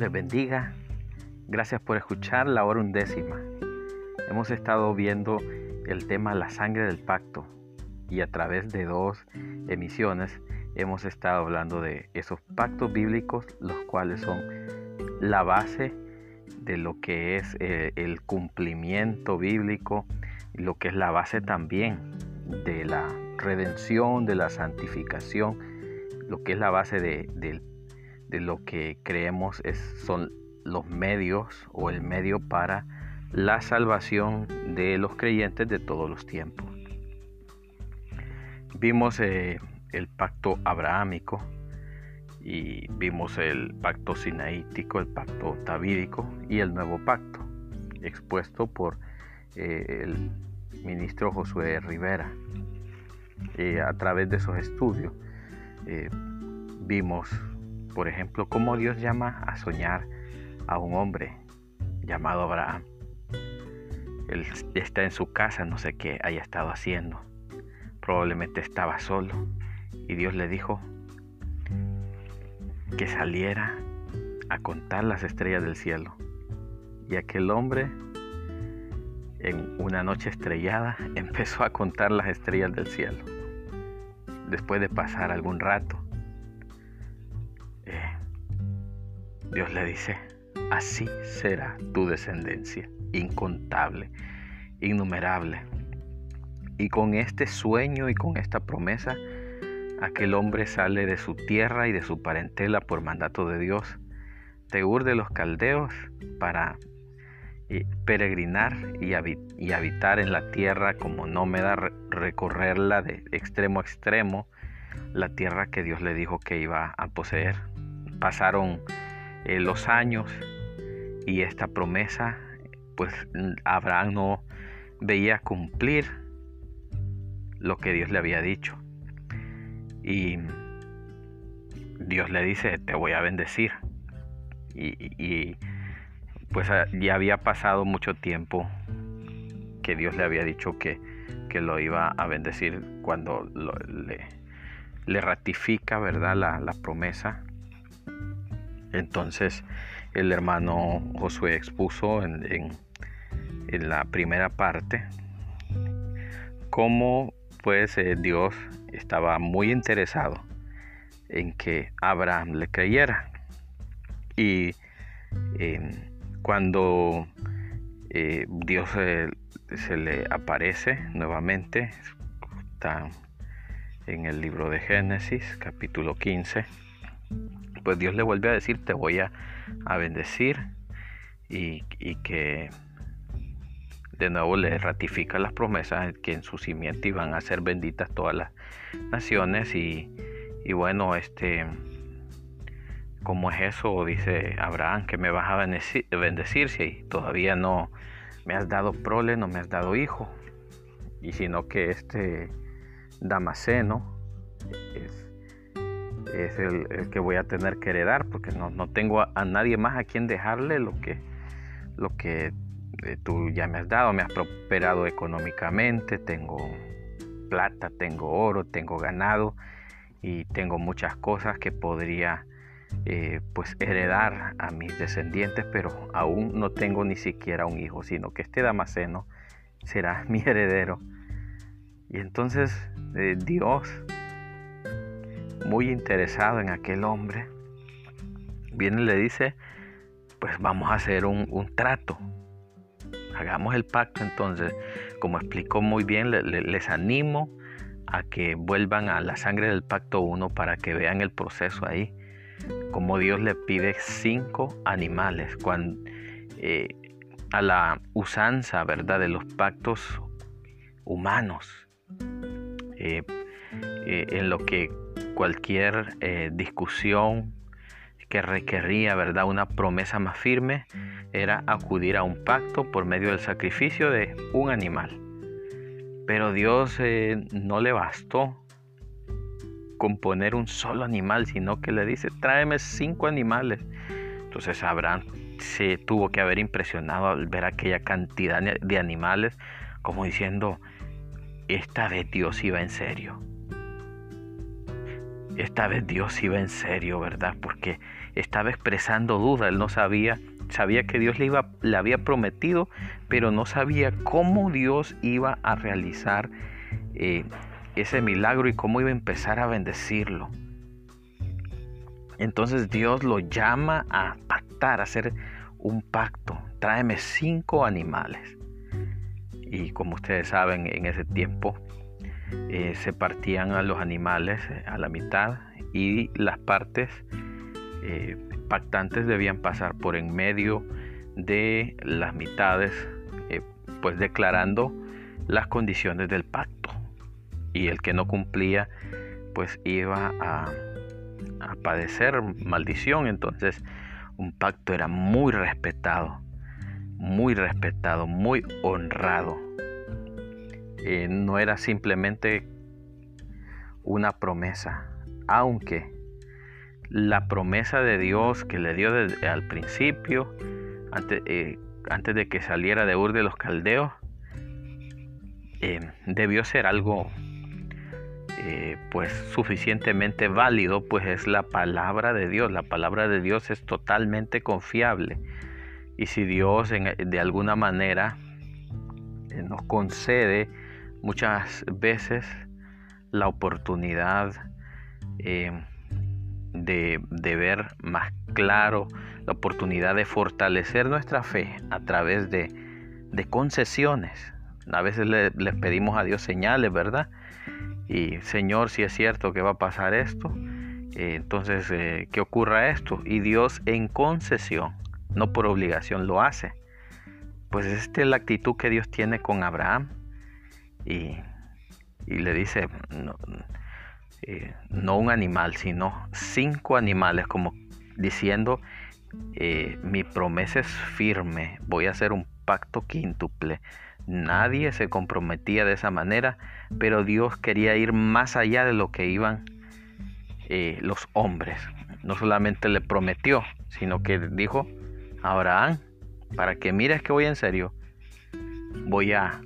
les bendiga. Gracias por escuchar la hora undécima. Hemos estado viendo el tema La sangre del pacto y a través de dos emisiones hemos estado hablando de esos pactos bíblicos, los cuales son la base de lo que es eh, el cumplimiento bíblico, lo que es la base también de la redención, de la santificación, lo que es la base de, lo que creemos es, son los medios o el medio para la salvación de los creyentes de todos los tiempos. Vimos eh, el pacto abrahámico y vimos el pacto sinaítico, el pacto davídico y el nuevo pacto, expuesto por eh, el ministro Josué Rivera. Eh, a través de esos estudios vimos, por ejemplo, cómo Dios llama a soñar a un hombre llamado Abraham. Él está en su casa, no sé qué haya estado haciendo. Probablemente estaba solo. Y Dios le dijo que saliera a contar las estrellas del cielo. Y aquel hombre, en una noche estrellada, empezó a contar las estrellas del cielo después de pasar algún rato, Dios le dice, así será tu descendencia, incontable, innumerable. Y con este sueño y con esta promesa, aquel hombre sale de su tierra y de su parentela por mandato de Dios, Teur de los caldeos, para eh, peregrinar y, habitar en la tierra como nómada, recorrerla de extremo a extremo, la tierra que Dios le dijo que iba a poseer. Pasaron eh, los años y esta promesa, pues Abraham no veía cumplir lo que Dios le había dicho. Y Dios le dice, te voy a bendecir. y pues ah, ya había pasado mucho tiempo que Dios le había dicho que, lo iba a bendecir cuando le, ratifica, ¿verdad? La, promesa. Entonces el hermano Josué expuso en, la primera parte cómo pues eh, Dios estaba muy interesado en que Abraham le creyera. Y cuando eh, Dios se le aparece nuevamente, está en el libro de Génesis, capítulo 15, pues Dios le vuelve a decir, te voy a, bendecir y, que de nuevo le ratifica las promesas que en su simiente iban a ser benditas todas las naciones y, y bueno, este ¿Cómo es eso? Dice Abraham, que me vas a bendecir, si todavía no me has dado prole, no me has dado hijo. Y sino que este Damaseno es, el, que voy a tener que heredar, porque no, tengo a, nadie más a quien dejarle lo que, lo que eh, tú ya me has dado. Me has prosperado económicamente, tengo plata, tengo oro, tengo ganado y tengo muchas cosas que podría eh, pues heredar a mis descendientes, pero aún no tengo ni siquiera un hijo, sino que este Damaseno será mi heredero. Y entonces eh, Dios, muy interesado en aquel hombre, viene y le dice, pues vamos a hacer un, trato. Hagamos el pacto entonces. Como explicó muy bien, les animo a que vuelvan a la sangre del pacto 1 para que vean el proceso ahí como Dios le pide cinco animales eh, a la usanza ¿verdad? de los pactos humanos, eh, eh, en lo que cualquier discusión que requería ¿verdad? una promesa más firme era acudir a un pacto por medio del sacrificio de un animal. Pero Dios no le bastó componer un solo animal, sino que le dice, tráeme cinco animales. Entonces Abraham se tuvo que haber impresionado al ver aquella cantidad de animales, como diciendo, esta vez Dios iba en serio. Esta vez Dios iba en serio, ¿verdad? Porque estaba expresando duda, él no sabía, sabía que Dios le, iba, le había prometido, pero no sabía cómo Dios iba a realizar eh, ese milagro y cómo iba a empezar a bendecirlo. Entonces Dios lo llama a pactar, a hacer un pacto. Tráeme cinco animales. Y como ustedes saben, en ese tiempo eh, se partían a los animales eh, a la mitad y las partes eh, pactantes debían pasar por en medio de las mitades, pues declarando las condiciones del pacto. Y el que no cumplía, pues iba a, a padecer maldición. Entonces, un pacto era muy respetado, muy respetado, muy honrado. Eh, no era simplemente una promesa, aunque la promesa de Dios que le dio al principio, antes, eh, antes, de que saliera de Ur de los Caldeos, eh, debió ser algo pues suficientemente válido, pues es la palabra de Dios. La palabra de Dios es totalmente confiable. Y si Dios de alguna manera nos concede muchas veces la oportunidad eh, de, ver más claro, la oportunidad de fortalecer nuestra fe a través de, concesiones. A veces le, pedimos a Dios señales, ¿verdad? Y Señor, si es cierto que va a pasar esto, eh, entonces eh, que ocurra esto. Y Dios en concesión, no por obligación, lo hace. Pues esta es la actitud que Dios tiene con Abraham y, le dice, eh, no, un animal, sino cinco animales, como diciendo, eh, mi promesa es firme, voy a hacer un pacto quíntuple. Nadie se comprometía de esa manera, pero Dios quería ir más allá de lo que iban eh, los hombres. No solamente le prometió, sino que dijo Abraham, para que mires que voy en serio, voy a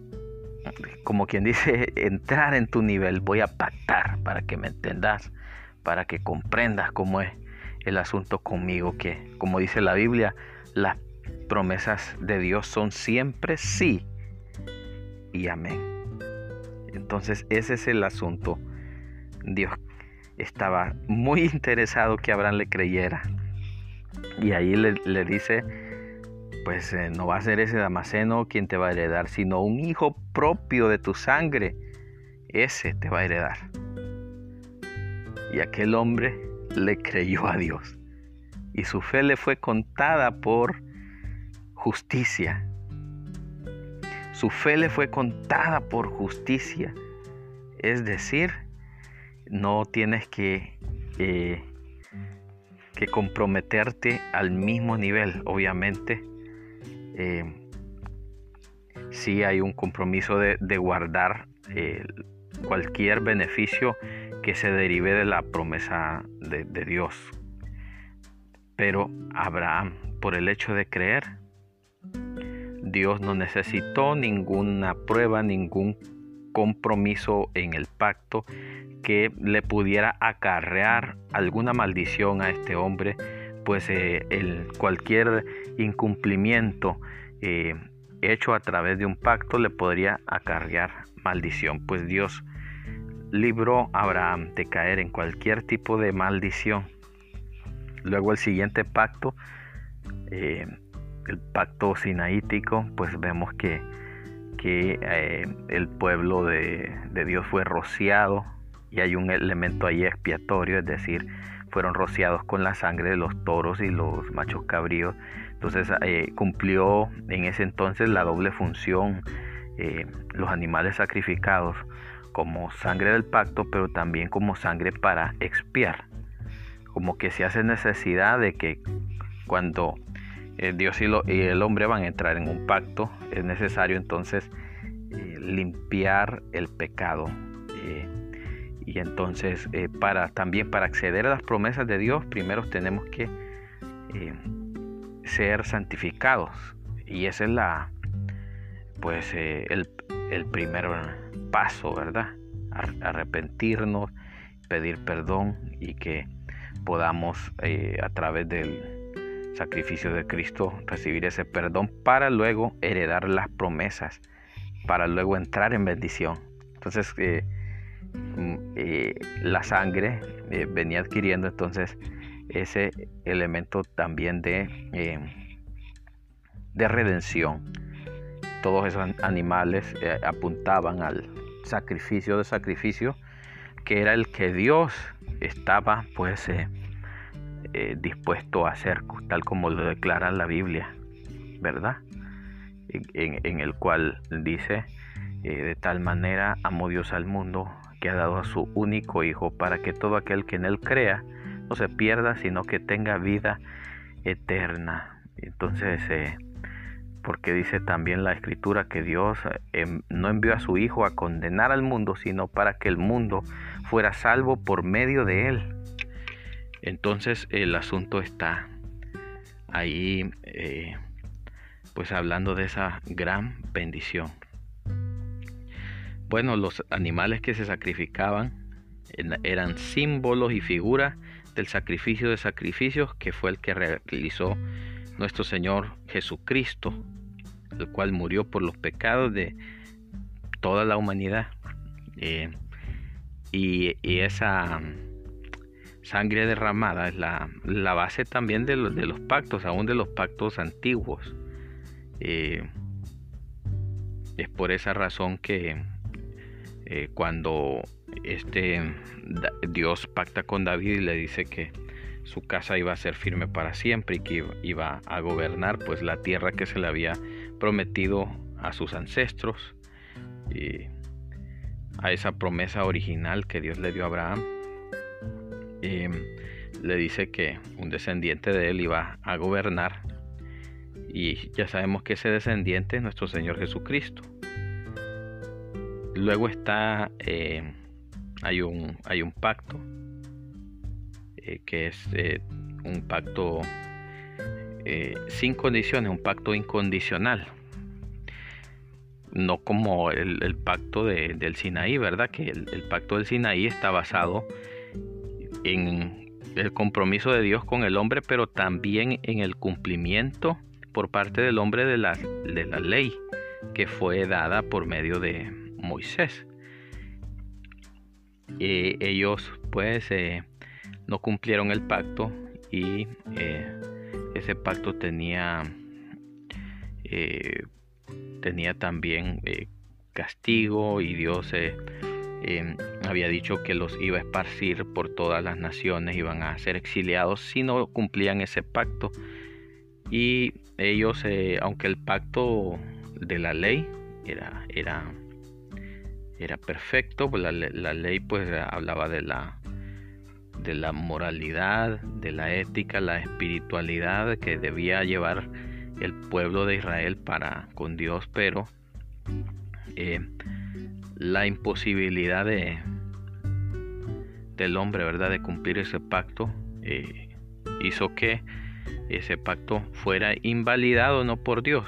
como quien dice, entrar en tu nivel, voy a pactar para que me entendas, para que comprendas cómo es el asunto conmigo, que como dice la Biblia, las promesas de Dios son siempre sí y amén. Entonces ese es el asunto. Dios estaba muy interesado que Abraham le creyera. Y ahí le, le dice, pues eh, no va a ser ese Damaseno quien te va a heredar, sino un hijo propio de tu sangre. Ese te va a heredar. Y aquel hombre le creyó a Dios. Y su fe le fue contada por justicia. Su fe le fue contada por justicia. Es decir, no tienes que, eh, que comprometerte al mismo nivel. Obviamente, eh, si hay un compromiso de, guardar eh, cualquier beneficio que se derive de la promesa de, Dios. Pero Abraham, por el hecho de creer, Dios no necesitó ninguna prueba, ningún compromiso en el pacto que le pudiera acarrear alguna maldición a este hombre pues eh, el, cualquier incumplimiento eh, hecho a través de un pacto le podría acarrear maldición, pues Dios libró a Abraham de caer en cualquier tipo de maldición. Luego el siguiente pacto, eh, el pacto sinaítico, pues vemos que, que el pueblo de, de Dios fue rociado y hay un elemento ahí expiatorio, es decir, fueron rociados con la sangre de los toros y los machos cabríos. Entonces eh, cumplió en ese entonces la doble función eh, los animales sacrificados como sangre del pacto, pero también como sangre para expiar. Como que se hace necesidad de que cuando eh, Dios y, el hombre van a entrar en un pacto, es necesario entonces limpiar el pecado y entonces, eh, para, también para acceder a las promesas de Dios, primero tenemos que eh, ser santificados. Y ese es la, pues, eh, el, el, primer paso, ¿verdad? Arrepentirnos, pedir perdón y que podamos a través del sacrificio de Cristo recibir ese perdón para luego heredar las promesas, para luego entrar en bendición. Entonces eh, mm, eh, la sangre venía adquiriendo entonces ese elemento también de, de redención. Todos esos animales apuntaban al sacrificio de sacrificio que era el que Dios estaba pues eh, eh, dispuesto a hacer, tal como lo declara la Biblia, ¿verdad? En, el cual dice, eh, de tal manera amó Dios al mundo que ha dado a su único Hijo para que todo aquel que en él crea no se pierda, sino que tenga vida eterna. Entonces, porque dice también la escritura que Dios em, no envió a su Hijo a condenar al mundo, sino para que el mundo fuera salvo por medio de él. Entonces el asunto está ahí, eh, pues hablando de esa gran bendición. Bueno, los animales que se sacrificaban eran símbolos y figuras del sacrificio de sacrificios que fue el que realizó nuestro Señor Jesucristo, el cual murió por los pecados de toda la humanidad. Eh, y, esa sangre derramada es la, base también de los, de los, pactos, aún de los pactos antiguos. Eh, es por esa razón que eh, cuando este Dios pacta con David y le dice que su casa iba a ser firme para siempre y que iba a gobernar pues la tierra que se le había prometido a sus ancestros. Y a esa promesa original que Dios le dio a Abraham le dice que un descendiente de él iba a gobernar. Y ya sabemos que ese descendiente es nuestro Señor Jesucristo luego está em, hay un hay un pacto eh, que es eh, un pacto eh, sin condiciones, un pacto incondicional. No como el, pacto del Sinaí, ¿verdad? Que el, pacto del Sinaí está basado en el compromiso de Dios con el hombre, pero también en el cumplimiento por parte del hombre de la, de la ley que fue dada por medio de Moisés. ellos pues no cumplieron el pacto y eh, ese pacto tenía eh, tenía también eh, castigo y Dios em, había dicho que los iba a esparcir por todas las naciones, iban a ser exiliados si no cumplían ese pacto. Y ellos, aunque el pacto de la ley era, era, era perfecto, pues la, la ley pues hablaba de la de la moralidad, de la ética, la espiritualidad que debía llevar el pueblo de Israel para con Dios, pero eh, la imposibilidad de del hombre, ¿verdad?, de cumplir ese pacto eh, hizo que ese pacto fuera invalidado no por Dios,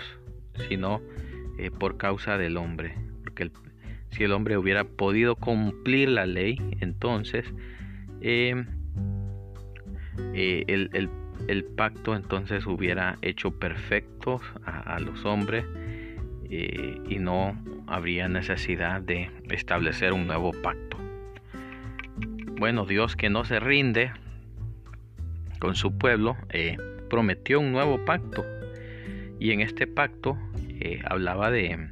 sino eh, por causa del hombre, porque si el hombre hubiera podido cumplir la ley, entonces eh, eh, el, pacto entonces hubiera hecho perfectos a, los hombres eh, y no habría necesidad de establecer un nuevo pacto. Bueno, Dios que no se rinde con su pueblo, prometió un nuevo pacto. Y en este pacto hablaba de,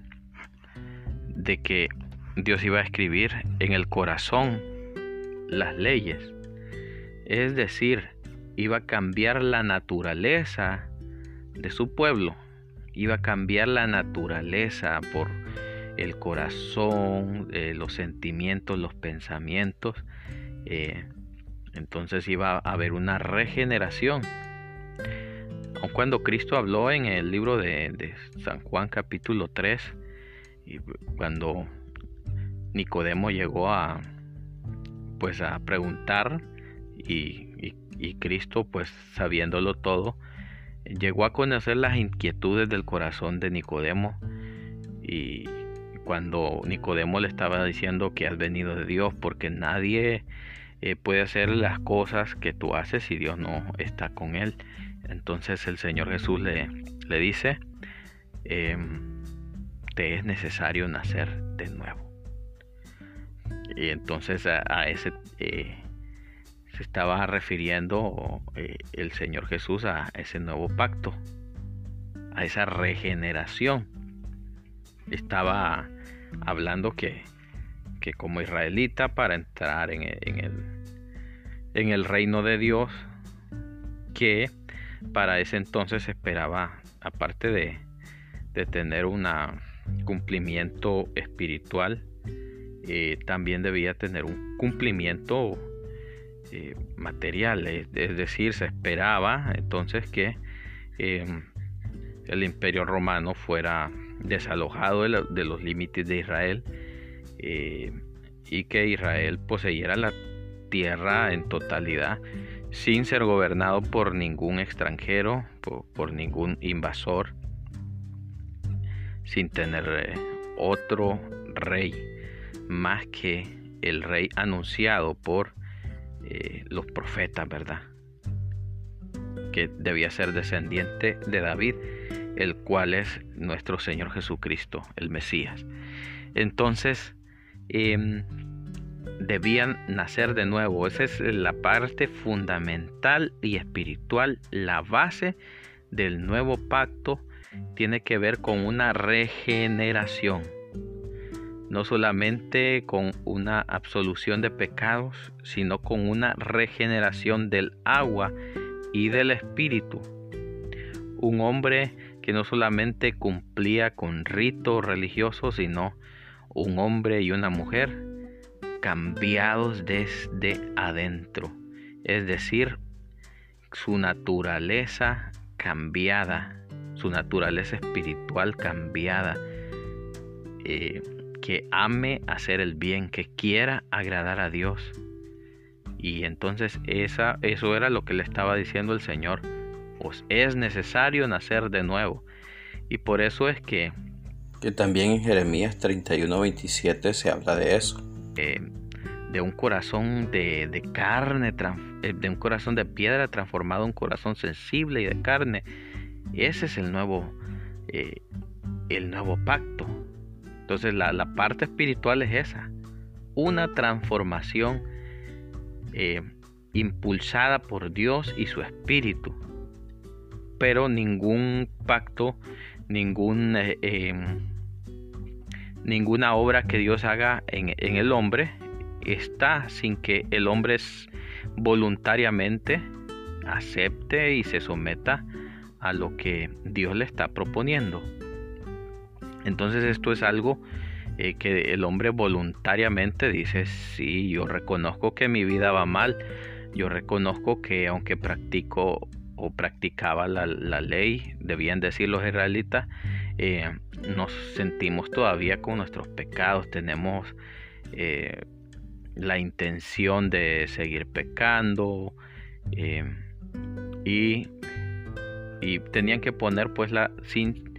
de que Dios iba a escribir en el corazón las leyes. Es decir, iba a cambiar la naturaleza de su pueblo. Iba a cambiar la naturaleza por el corazón, eh, los sentimientos, los pensamientos. Eh, entonces iba a haber una regeneración. Aun cuando Cristo habló en el libro de, San Juan capítulo 3, y cuando Nicodemo llegó a, pues a preguntar y, Cristo pues sabiéndolo todo llegó a conocer las inquietudes del corazón de Nicodemo y cuando Nicodemo le estaba diciendo que has venido de Dios porque nadie eh, puede hacer las cosas que tú haces si Dios no está con él. Entonces el Señor Jesús le, le dice, em, te es necesario nacer de nuevo. Y entonces a, ese eh, se estaba refiriendo eh, el Señor Jesús a ese nuevo pacto, a esa regeneración. Estaba hablando que, que como israelita para entrar en, el, en el reino de Dios, que para ese entonces esperaba, aparte de, de tener un cumplimiento espiritual, eh, también debía tener un cumplimiento eh, material, es, decir, se esperaba entonces que em, el imperio romano fuera desalojado de, los límites de Israel eh, y que Israel poseyera la tierra en totalidad sin ser gobernado por ningún extranjero, por, ningún invasor, sin tener eh, otro rey más que el rey anunciado por eh, los profetas, ¿verdad? Que debía ser descendiente de David, el cual es nuestro Señor Jesucristo, el Mesías. Entonces, em, debían nacer de nuevo. Esa es la parte fundamental y espiritual, la base del nuevo pacto tiene que ver con una regeneración. No solamente con una absolución de pecados, sino con una regeneración del agua y del espíritu. Un hombre que no solamente cumplía con ritos religiosos, sino un hombre y una mujer cambiados desde adentro, es decir, su naturaleza cambiada, su naturaleza espiritual cambiada, eh, que ame hacer el bien, que quiera agradar a Dios. Y entonces esa, eso era lo que le estaba diciendo el Señor. Os es necesario nacer de nuevo. Y por eso es que... Que también en Jeremías 31, 27 se habla de eso eh, de un corazón de, carne, eh, de un corazón de piedra transformado en un corazón sensible y de carne. Ese es el nuevo, eh, el nuevo pacto. Entonces la, parte espiritual es esa, una transformación impulsada por Dios y su espíritu. Pero ningún pacto, ningún ninguna obra que Dios haga en, el hombre está sin que el hombre voluntariamente acepte y se someta a lo que Dios le está proponiendo. Entonces esto es algo eh, que el hombre voluntariamente dice, sí, yo reconozco que mi vida va mal, yo reconozco que aunque practico o practicaba la, la ley, debían decir los israelitas, eh, nos sentimos todavía con nuestros pecados, tenemos eh, la intención de seguir pecando y, y, tenían que poner pues la sin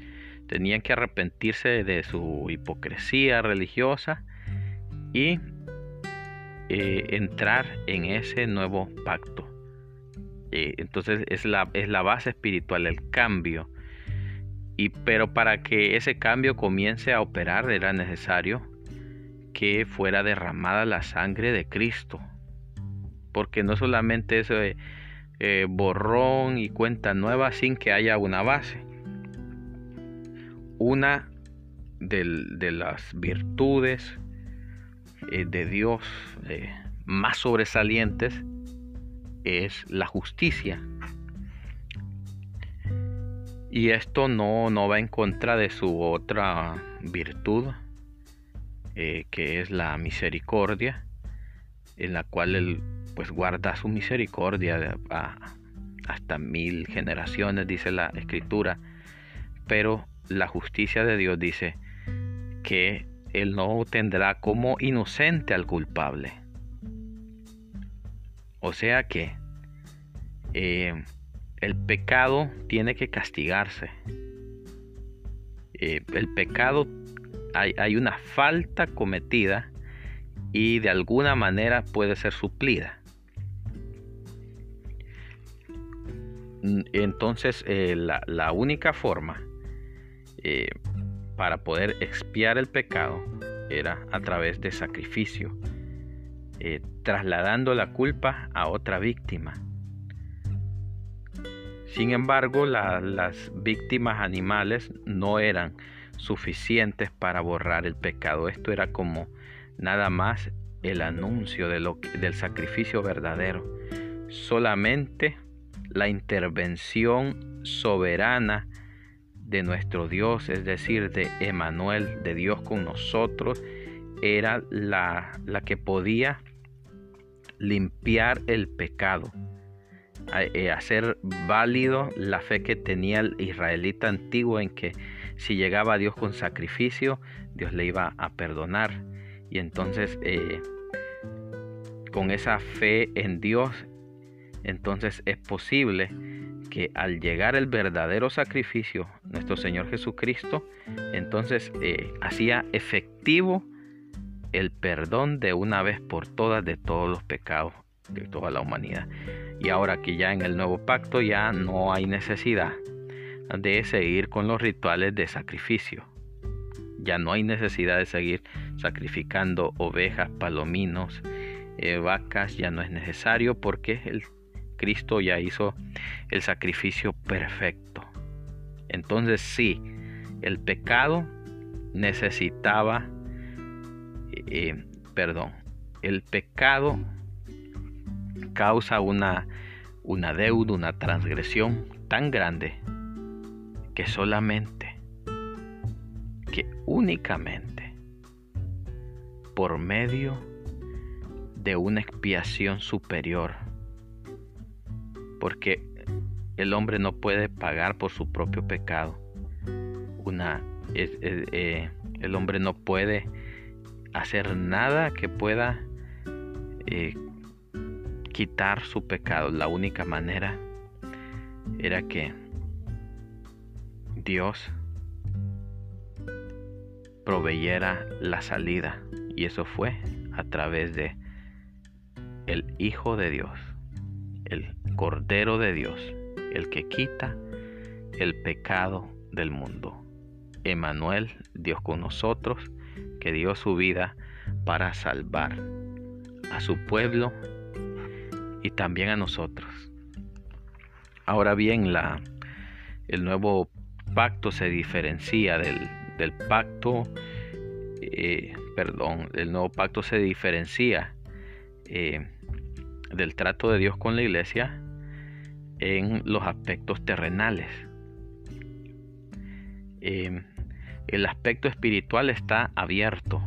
tenían que arrepentirse de su hipocresía religiosa y entrar en ese nuevo pacto entonces es la, es la base espiritual el cambio y, pero para que ese cambio comience a operar era necesario que fuera derramada la sangre de Cristo. Porque no solamente es eh, borrón y cuenta nueva sin que haya una base. Una de las virtudes eh, de Dios eh, más sobresalientes es la justicia. Y esto no, no va en contra de su otra virtud, eh, que es la misericordia, en la cual él pues guarda su misericordia hasta mil generaciones, dice la escritura. Pero la justicia de Dios dice que él no tendrá como inocente al culpable. O sea que eh, el pecado tiene que castigarse. Eh, el pecado, hay, hay, una falta cometida y de alguna manera puede ser suplida. Entonces eh, la, única forma eh, para poder expiar el pecado era a través de sacrificio, eh, trasladando la culpa a otra víctima. Sin embargo, las víctimas animales no eran suficientes para borrar el pecado. Esto era como nada más el anuncio del sacrificio verdadero. Solamente la intervención soberana de nuestro Dios, es decir, de Emanuel, de Dios con nosotros, era la, la que podía limpiar el pecado, eh, hacer válido la fe que tenía el israelita antiguo en que si llegaba a Dios con sacrificio, Dios le iba a perdonar. Y entonces, eh, con esa fe en Dios, entonces es posible que al llegar el verdadero sacrificio, nuestro Señor Jesucristo, entonces eh, hacía efectivo el perdón de una vez por todas de todos los pecados de toda la humanidad. Y ahora que ya en el nuevo pacto ya no hay necesidad de seguir con los rituales de sacrificio. Ya no hay necesidad de seguir sacrificando ovejas, palominos, eh, vacas, ya no es necesario porque el Cristo ya hizo el sacrificio perfecto. Entonces sí, el pecado necesitaba, eh, perdón, el pecado causa una, una deuda, una transgresión tan grande que solamente, que únicamente por medio de una expiación superior, porque el hombre no puede pagar por su propio pecado. Una, eh, el hombre no puede hacer nada que pueda eh, quitar su pecado. La única manera era que Dios proveyera la salida y eso fue a través de el Hijo de Dios, Cordero de Dios, el que quita el pecado del mundo. Emanuel, Dios con nosotros, que dio su vida para salvar a su pueblo y también a nosotros. Ahora bien, la, el nuevo pacto se diferencia del, pacto, eh, perdón, el nuevo pacto se diferencia eh, del trato de Dios con la iglesia en los aspectos terrenales. Eh, el aspecto espiritual está abierto.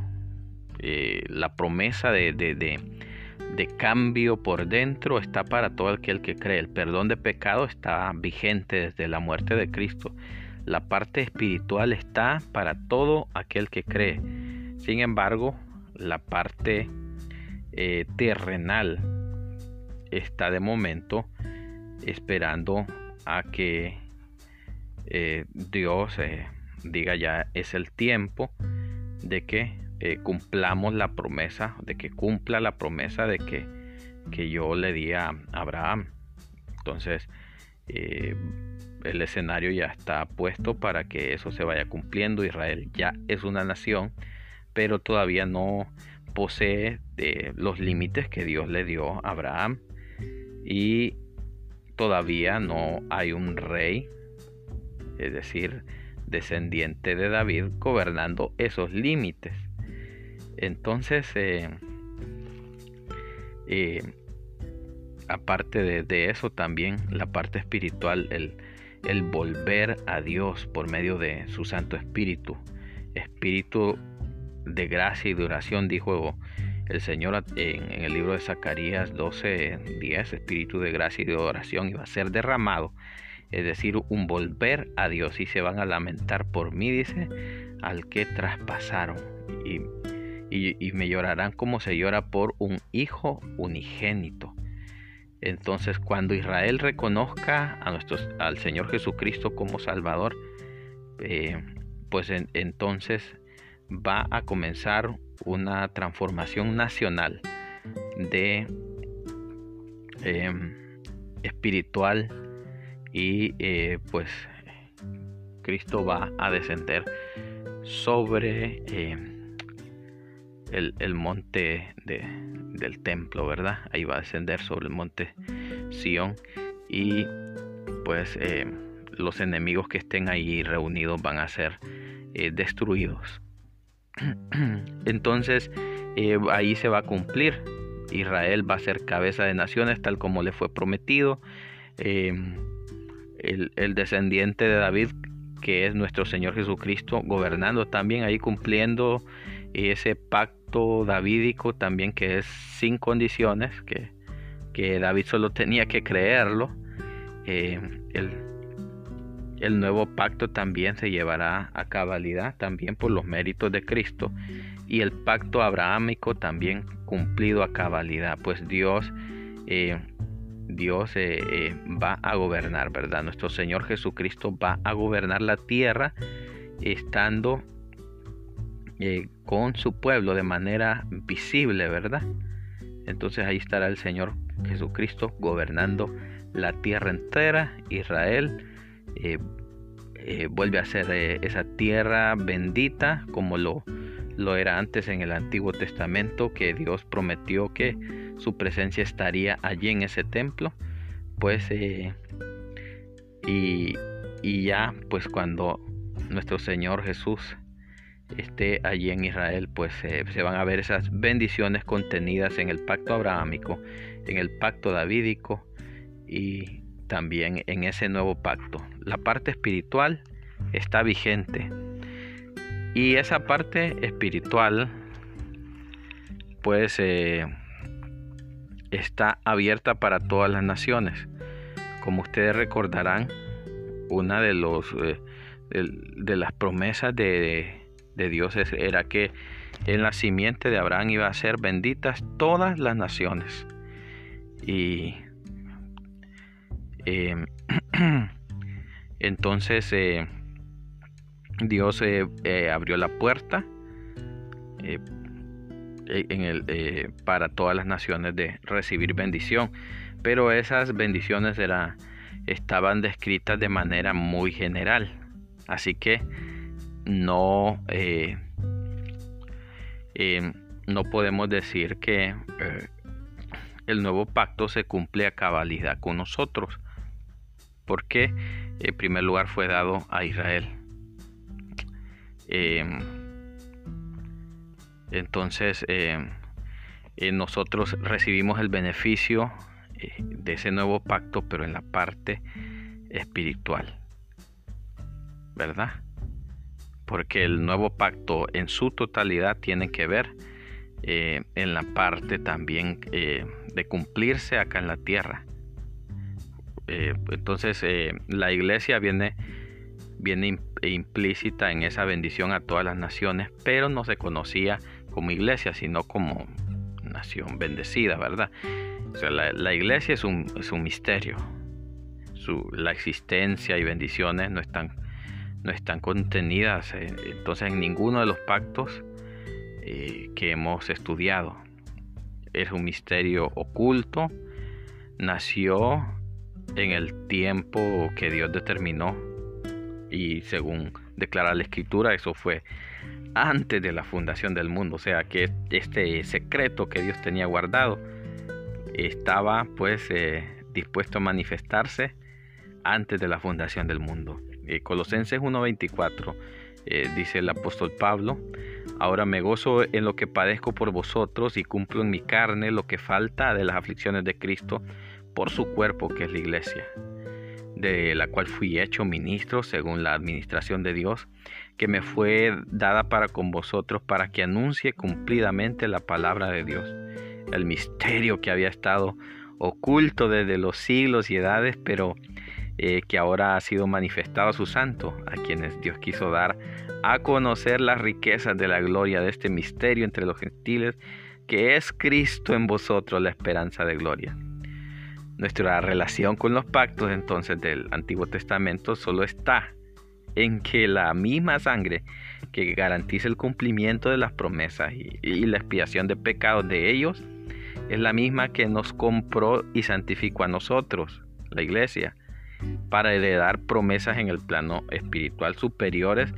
la promesa de, de cambio por dentro está para todo aquel que cree. El perdón de pecado está vigente desde la muerte de Cristo. La parte espiritual está para todo aquel que cree. Sin embargo, la parte eh, terrenal está de momento esperando a que eh, Dios eh, diga ya es el tiempo de que eh, cumplamos la promesa, de que cumpla la promesa de que, que yo le di a Abraham. Entonces, el escenario ya está puesto para que eso se vaya cumpliendo. Israel ya es una nación, pero todavía no posee los límites que Dios le dio a Abraham. Y todavía no hay un rey, es decir, descendiente de David, gobernando esos límites. Entonces, eh, eh, aparte de, eso, también la parte espiritual, el, volver a Dios por medio de su Santo Espíritu, Espíritu de gracia y de oración, dijo el Señor en, el libro de Zacarías 12, 10, Espíritu de gracia y de oración iba a ser derramado, es decir, un volver a Dios y se van a lamentar por mí, dice, al que traspasaron. Y y, me llorarán como se llora por un hijo unigénito. Entonces cuando Israel reconozca a nuestros, al Señor Jesucristo como Salvador, eh, pues entonces va a comenzar una transformación nacional de em, espiritual y eh, pues Cristo va a descender sobre em, el, monte del templo, ¿verdad? Ahí va a descender sobre el monte Sión y pues em, los enemigos que estén ahí reunidos van a ser eh, destruidos. Entonces eh, ahí se va a cumplir. Israel va a ser cabeza de naciones tal como le fue prometido. Em, el, descendiente de David, que es nuestro Señor Jesucristo, gobernando también ahí cumpliendo ese pacto davídico también que es sin condiciones, que, que David solo tenía que creerlo. Em, el, el nuevo pacto también se llevará a cabalidad también por los méritos de Cristo y el pacto abrahámico también cumplido a cabalidad, pues Dios eh, Dios eh, eh, va a gobernar, ¿verdad? Nuestro Señor Jesucristo va a gobernar la tierra estando con su pueblo de manera visible, ¿verdad? Entonces ahí estará el Señor Jesucristo gobernando la tierra entera, Israel eh, eh, vuelve a ser eh, esa tierra bendita como lo, lo era antes en el Antiguo Testamento, que Dios prometió que su presencia estaría allí en ese templo. Pues, y, y ya, pues cuando nuestro Señor Jesús esté allí en Israel, pues se van a ver esas bendiciones contenidas en el pacto abrahámico, en el pacto davídico y también en ese nuevo pacto. La parte espiritual está vigente. Y esa parte espiritual pues eh, está abierta para todas las naciones. Como ustedes recordarán, una de, los, eh, de, las promesas de, de Dios era que en la simiente de Abraham iba a ser benditas todas las naciones. Y Em, entonces eh, Dios eh, eh, abrió la puerta el, para todas las naciones de recibir bendición, pero esas bendiciones estaban descritas de manera muy general, así que no, em, no podemos decir que el nuevo pacto se cumple a cabalidad con nosotros porque en primer lugar fue dado a Israel. Em, entonces em, eh, nosotros recibimos el beneficio eh, de ese nuevo pacto, pero en la parte espiritual, ¿verdad? Porque el nuevo pacto en su totalidad tiene que ver eh, en la parte también de cumplirse acá en la tierra eh, entonces eh, la iglesia viene, viene implícita en esa bendición a todas las naciones, pero no se conocía como iglesia, sino como nación bendecida, ¿verdad? O sea, la, iglesia es un, es un misterio. Su, la existencia y bendiciones no están, no están contenidas eh, entonces en ninguno de los pactos que hemos estudiado. Es un misterio oculto, nació en el tiempo que Dios determinó y según declara la escritura, eso fue antes de la fundación del mundo, o sea que este secreto que Dios tenía guardado estaba pues eh, dispuesto a manifestarse antes de la fundación del mundo. Eh, Colosenses 1:24 eh, dice el apóstol Pablo, ahora me gozo en lo que padezco por vosotros y cumplo en mi carne lo que falta de las aflicciones de Cristo por su cuerpo que es la iglesia, de la cual fui hecho ministro según la administración de Dios, que me fue dada para con vosotros para que anuncie cumplidamente la palabra de Dios, el misterio que había estado oculto desde los siglos y edades, pero eh, que ahora ha sido manifestado a su santo, a quienes Dios quiso dar a conocer las riquezas de la gloria de este misterio entre los gentiles, que es Cristo en vosotros la esperanza de gloria nuestra relación con los pactos entonces del Antiguo Testamento solo está en que la misma sangre que garantiza el cumplimiento de las promesas y, la expiación de pecados de ellos es la misma que nos compró y santificó a nosotros, la iglesia, para heredar promesas en el plano espiritual superiores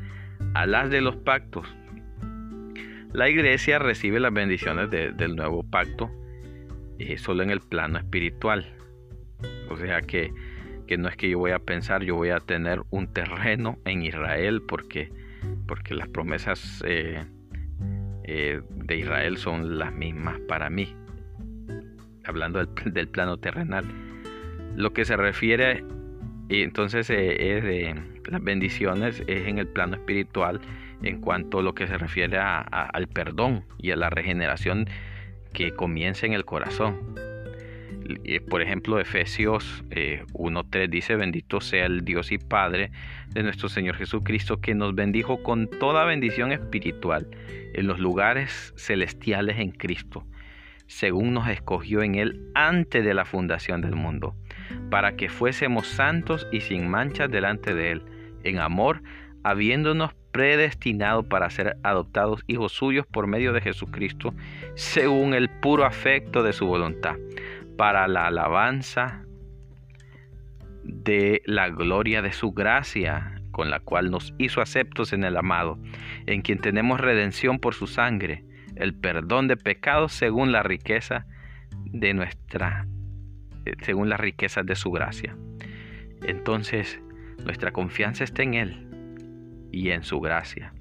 a las de los pactos. La iglesia recibe las bendiciones del nuevo pacto eh, solo en el plano espiritual. O sea que, que, no es que yo voy a pensar, yo voy a tener un terreno en Israel porque, porque las promesas eh, eh, de Israel son las mismas para mí. Hablando del, del plano terrenal. Lo que se refiere entonces eh, es de las bendiciones es en el plano espiritual en cuanto a lo que se refiere al perdón y a la regeneración que comienza en el corazón. Por ejemplo, Efesios 1.3 eh, dice, bendito sea el Dios y Padre de nuestro Señor Jesucristo, que nos bendijo con toda bendición espiritual en los lugares celestiales en Cristo, según nos escogió en Él antes de la fundación del mundo para que fuésemos santos y sin manchas delante de Él, en amor, habiéndonos predestinado para ser adoptados hijos suyos por medio de Jesucristo, según el puro afecto de su voluntad, para la alabanza de la gloria de su gracia, con la cual nos hizo aceptos en el amado, en quien tenemos redención por su sangre, el perdón de pecados según la riqueza de nuestra eh, según las riquezas de su gracia. Entonces, nuestra confianza está en Él y en su gracia,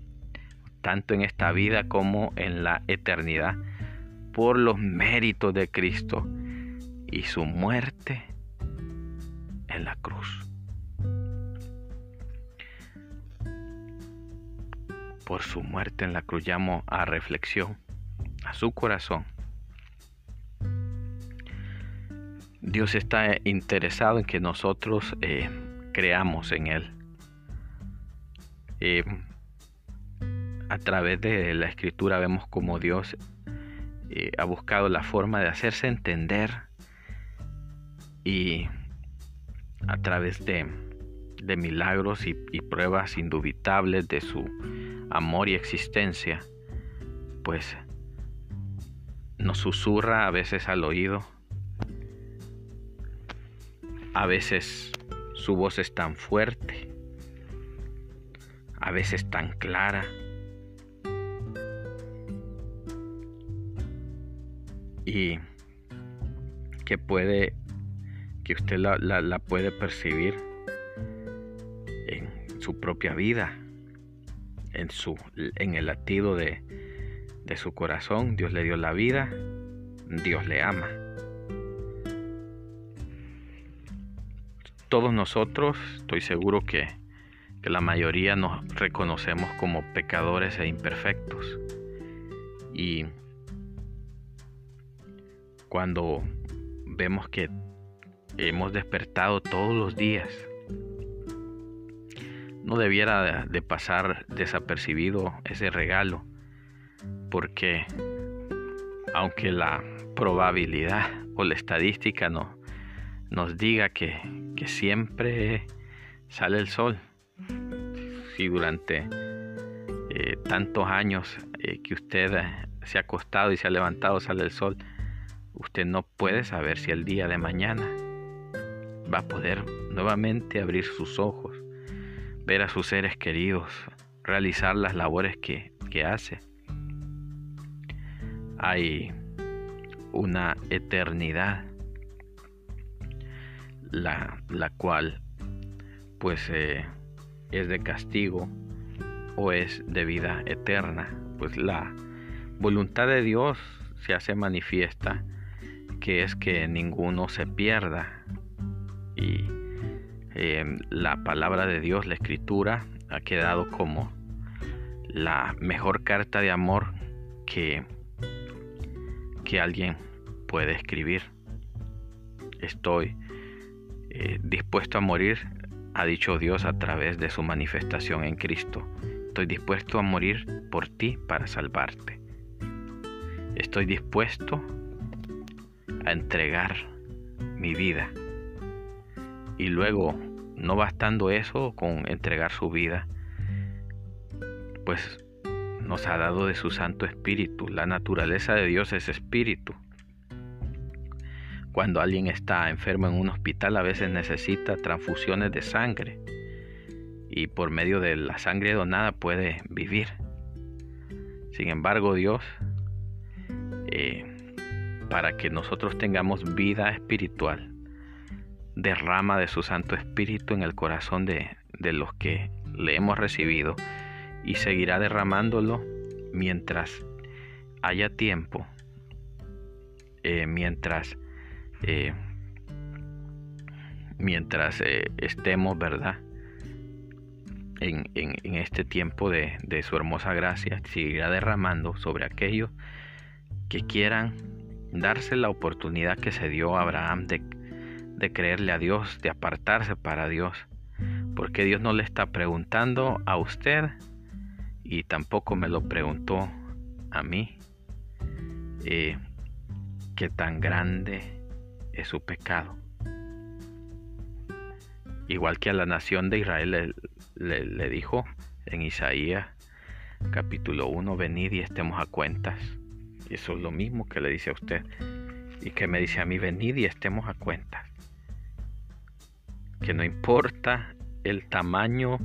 tanto en esta vida como en la eternidad, por los méritos de Cristo y su muerte en la cruz. Por su muerte en la cruz llamo a reflexión a su corazón Dios está interesado en que nosotros eh, creamos en Él. Eh, a través de la escritura vemos como Dios eh, ha buscado la forma de hacerse entender y a través de, milagros y, y, pruebas indubitables de su amor y existencia, pues nos susurra a veces al oído a veces su voz es tan fuerte, a veces tan clara. Y que puede, que usted la, puede percibir en su propia vida, en, su, en el latido de, de su corazón. Dios le dio la vida, Dios le ama. todos nosotros, estoy seguro que, la mayoría nos reconocemos como pecadores e imperfectos. Y cuando vemos que hemos despertado todos los días, no debiera de pasar desapercibido ese regalo, porque aunque la probabilidad o la estadística no, nos diga que, siempre sale el sol. Si durante eh, tantos años eh, que usted se ha acostado y se ha levantado sale el sol, usted no puede saber si el día de mañana va a poder nuevamente abrir sus ojos, ver a sus seres queridos, realizar las labores que, que hace. Hay una eternidad la, la cual pues eh, es de castigo o es de vida eterna. Pues la voluntad de Dios se hace manifiesta que es que ninguno se pierda y eh, la palabra de Dios, la escritura, ha quedado como la mejor carta de amor que, que alguien puede escribir. Estoy eh, dispuesto a morir, ha dicho Dios a través de su manifestación en Cristo. Estoy dispuesto a morir por ti para salvarte. Estoy dispuesto a entregar mi vida. Y luego, no bastando eso con entregar su vida, pues nos ha dado de su Santo Espíritu. La naturaleza de Dios es espíritu. Cuando alguien está enfermo en un hospital a veces necesita transfusiones de sangre y por medio de la sangre donada puede vivir. Sin embargo, Dios, eh, para que nosotros tengamos vida espiritual, derrama de su Santo Espíritu en el corazón de, los que le hemos recibido y seguirá derramándolo mientras haya tiempo, eh, mientras, eh, mientras estemos, ¿verdad? en, este tiempo de, su hermosa gracia, seguirá derramando sobre aquellos que quieran darse la oportunidad que se dio a Abraham de, de creerle a Dios, de apartarse para Dios. Porque Dios no le está preguntando a usted y tampoco me lo preguntó a mí. Eh, qué tan grande es su pecado. Igual que a la nación de Israel le, dijo en Isaías capítulo 1, venid y estemos a cuentas. Y eso es lo mismo que le dice a usted. Y que me dice a mí, venid y estemos a cuentas. Que no importa el tamaño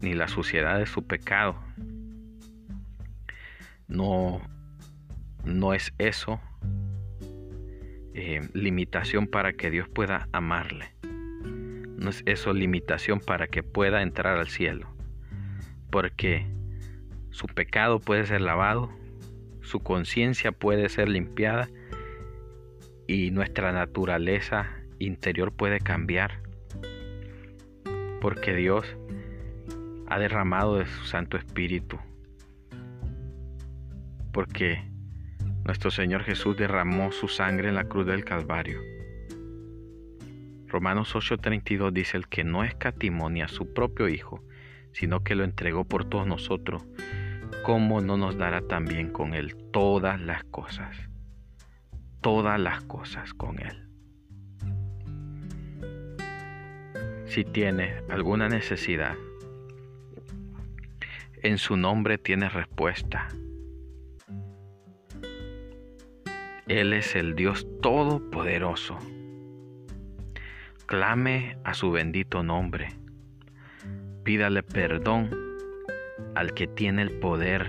ni la suciedad de su pecado. No, no es eso eh, limitación para que Dios pueda amarle no es eso limitación para que pueda entrar al cielo. Porque su pecado puede ser lavado, su conciencia puede ser limpiada y nuestra naturaleza interior puede cambiar. Porque Dios ha derramado de su Santo Espíritu. Porque nuestro Señor Jesús derramó su sangre en la cruz del Calvario Romanos 8:32 dice, el que no escatimonia a su propio Hijo, sino que lo entregó por todos nosotros, ¿cómo no nos dará también con Él todas las cosas? Todas las cosas con Él. Si tiene alguna necesidad, en su nombre tiene respuesta. Él es el Dios Todopoderoso clame a su bendito nombre. Pídale perdón al que tiene el poder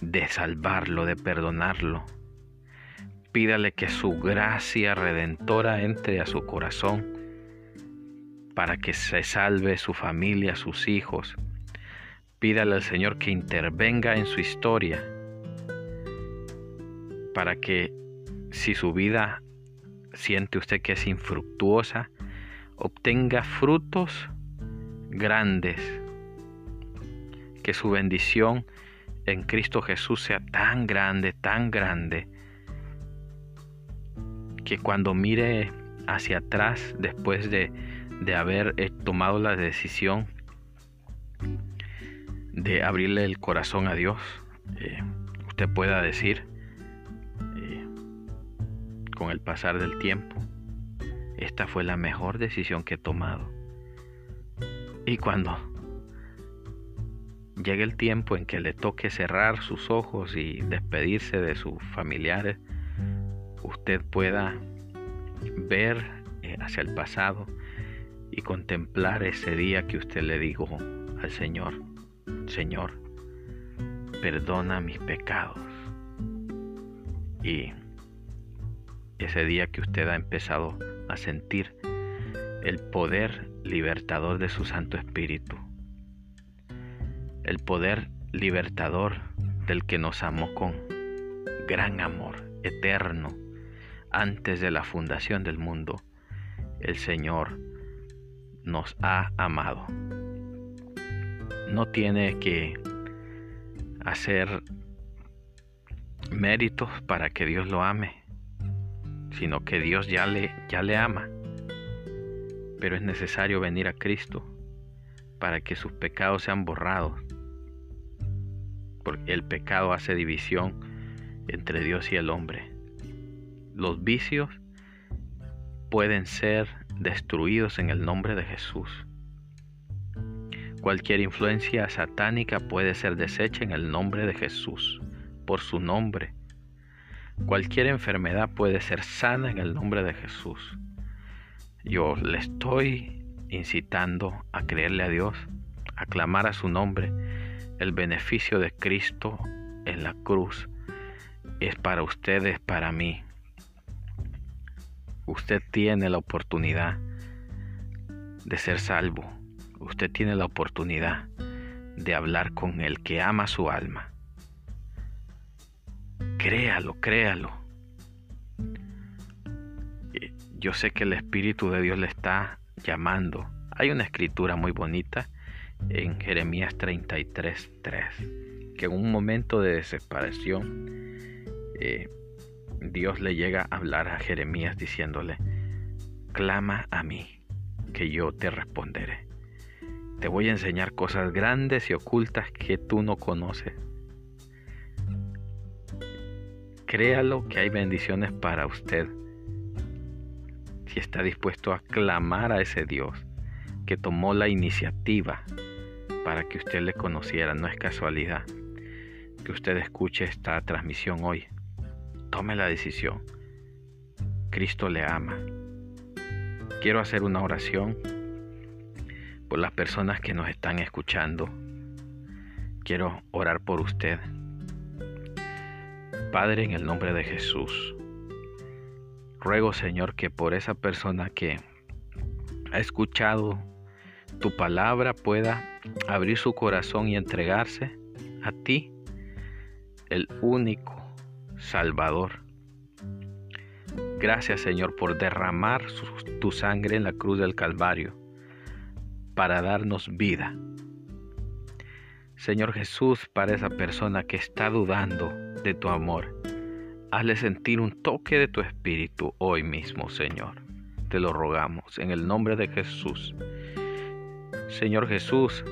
de salvarlo, de perdonarlo. Pídale que su gracia redentora entre a su corazón para que se salve su familia, sus hijos. Pídale al Señor que intervenga en su historia para que si su vida siente usted que es infructuosa, obtenga frutos grandes. Que su bendición en Cristo Jesús sea tan grande, tan grande, que cuando mire hacia atrás después de, haber eh, tomado la decisión de abrirle el corazón a Dios, eh, usted pueda decir, con el pasar del tiempo, esta fue la mejor decisión que he tomado. Y cuando llegue el tiempo en que le toque cerrar sus ojos y despedirse de sus familiares, usted pueda ver eh, hacia el pasado y contemplar ese día que usted le dijo al Señor, Señor, perdona mis pecados. Y ese día que usted ha empezado a sentir el poder libertador de su Santo Espíritu, el poder libertador del que nos amó con gran amor eterno antes de la fundación del mundo, el Señor nos ha amado. No tiene que hacer méritos para que Dios lo ame sino que Dios ya le, ya le ama. Pero es necesario venir a Cristo para que sus pecados sean borrados. Porque el pecado hace división entre Dios y el hombre. Los vicios pueden ser destruidos en el nombre de Jesús. Cualquier influencia satánica puede ser deshecha en el nombre de Jesús, por su nombre. Cualquier enfermedad puede ser sana en el nombre de Jesús. Yo le estoy incitando a creerle a Dios, a clamar a su nombre. El beneficio de Cristo en la cruz es para ustedes, para mí. Usted tiene la oportunidad de ser salvo. Usted tiene la oportunidad de hablar con el que ama su alma. Créalo, créalo. Yo sé que el Espíritu de Dios le está llamando. Hay una escritura muy bonita en Jeremías 33.3, que en un momento de desesperación eh, Dios le llega a hablar a Jeremías diciéndole, clama a mí, que yo te responderé. Te voy a enseñar cosas grandes y ocultas que tú no conoces. Créalo que hay bendiciones para usted si está dispuesto a clamar a ese Dios que tomó la iniciativa para que usted le conociera. No es casualidad que usted escuche esta transmisión hoy. Tome la decisión. Cristo le ama. Quiero hacer una oración por las personas que nos están escuchando. Quiero orar por usted. Padre, en el nombre de Jesús, ruego Señor que por esa persona que ha escuchado tu palabra pueda abrir su corazón y entregarse a ti, el único Salvador. Gracias Señor por derramar tu sangre en la cruz del Calvario para darnos vida. Señor Jesús, para esa persona que está dudando de tu amor, hazle sentir un toque de tu espíritu hoy mismo, Señor. Te lo rogamos en el nombre de Jesús. Señor Jesús,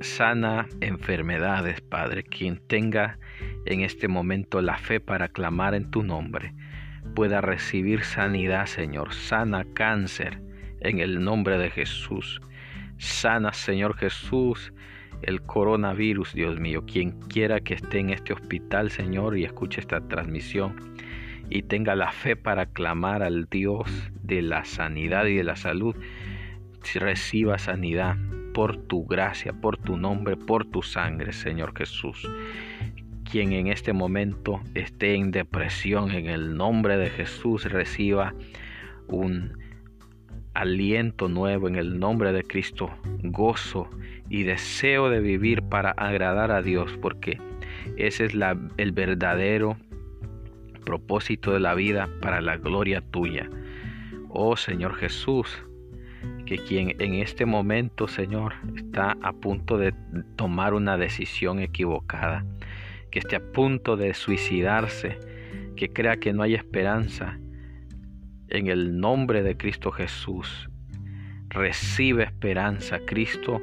sana enfermedades, Padre. Quien tenga en este momento la fe para clamar en tu nombre, pueda recibir sanidad, Señor. Sana cáncer en el nombre de Jesús. Sana, Señor Jesús, el coronavirus, Dios mío. Quien quiera que esté en este hospital, Señor, y escuche esta transmisión y tenga la fe para clamar al Dios de la sanidad y de la salud, reciba sanidad por tu gracia, por tu nombre, por tu sangre, Señor Jesús. Quien en este momento esté en depresión, en el nombre de Jesús, reciba un aliento nuevo en el nombre de Cristo, gozo y deseo de vivir para agradar a Dios, porque ese es el verdadero propósito de la vida para la gloria tuya. Oh Señor Jesús, que quien en este momento, Señor, está a punto de tomar una decisión equivocada, que esté a punto de suicidarse, que crea que no hay esperanza, en el nombre de Cristo Jesús, recibe esperanza. Cristo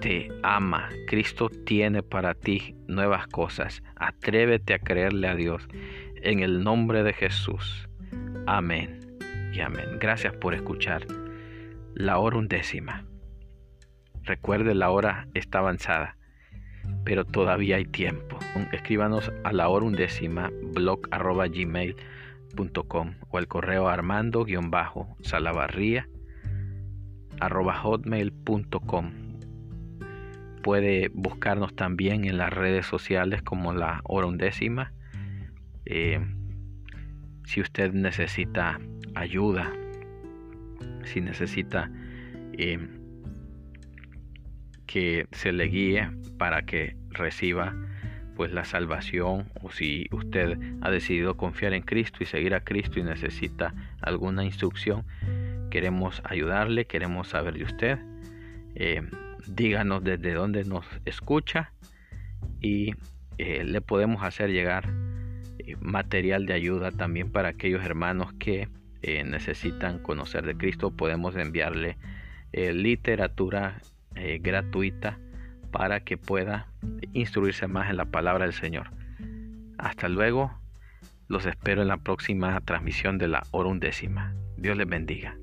te ama. Cristo tiene para ti nuevas cosas. Atrévete a creerle a Dios. En el nombre de Jesús. Amén y amén. Gracias por escuchar la hora undécima. Recuerde, la hora está avanzada, pero todavía hay tiempo. Escríbanos a la hora undécima blog arroba gmail.com o al correo armando-salavarría hotmail.com. Puede buscarnos también en las redes sociales como la hora undécima. Eh, si usted necesita ayuda si necesita eh, que se le guíe para que reciba pues la salvación o si usted ha decidido confiar en Cristo y seguir a Cristo y necesita alguna instrucción queremos ayudarle queremos saber de usted. Eh, díganos desde dónde nos escucha y eh, le podemos hacer llegar material de ayuda también para aquellos hermanos que eh, necesitan conocer de Cristo, podemos enviarle eh, literatura eh, gratuita para que pueda instruirse más en la palabra del Señor. Hasta luego, los espero en la próxima transmisión de la hora undécima. Dios les bendiga.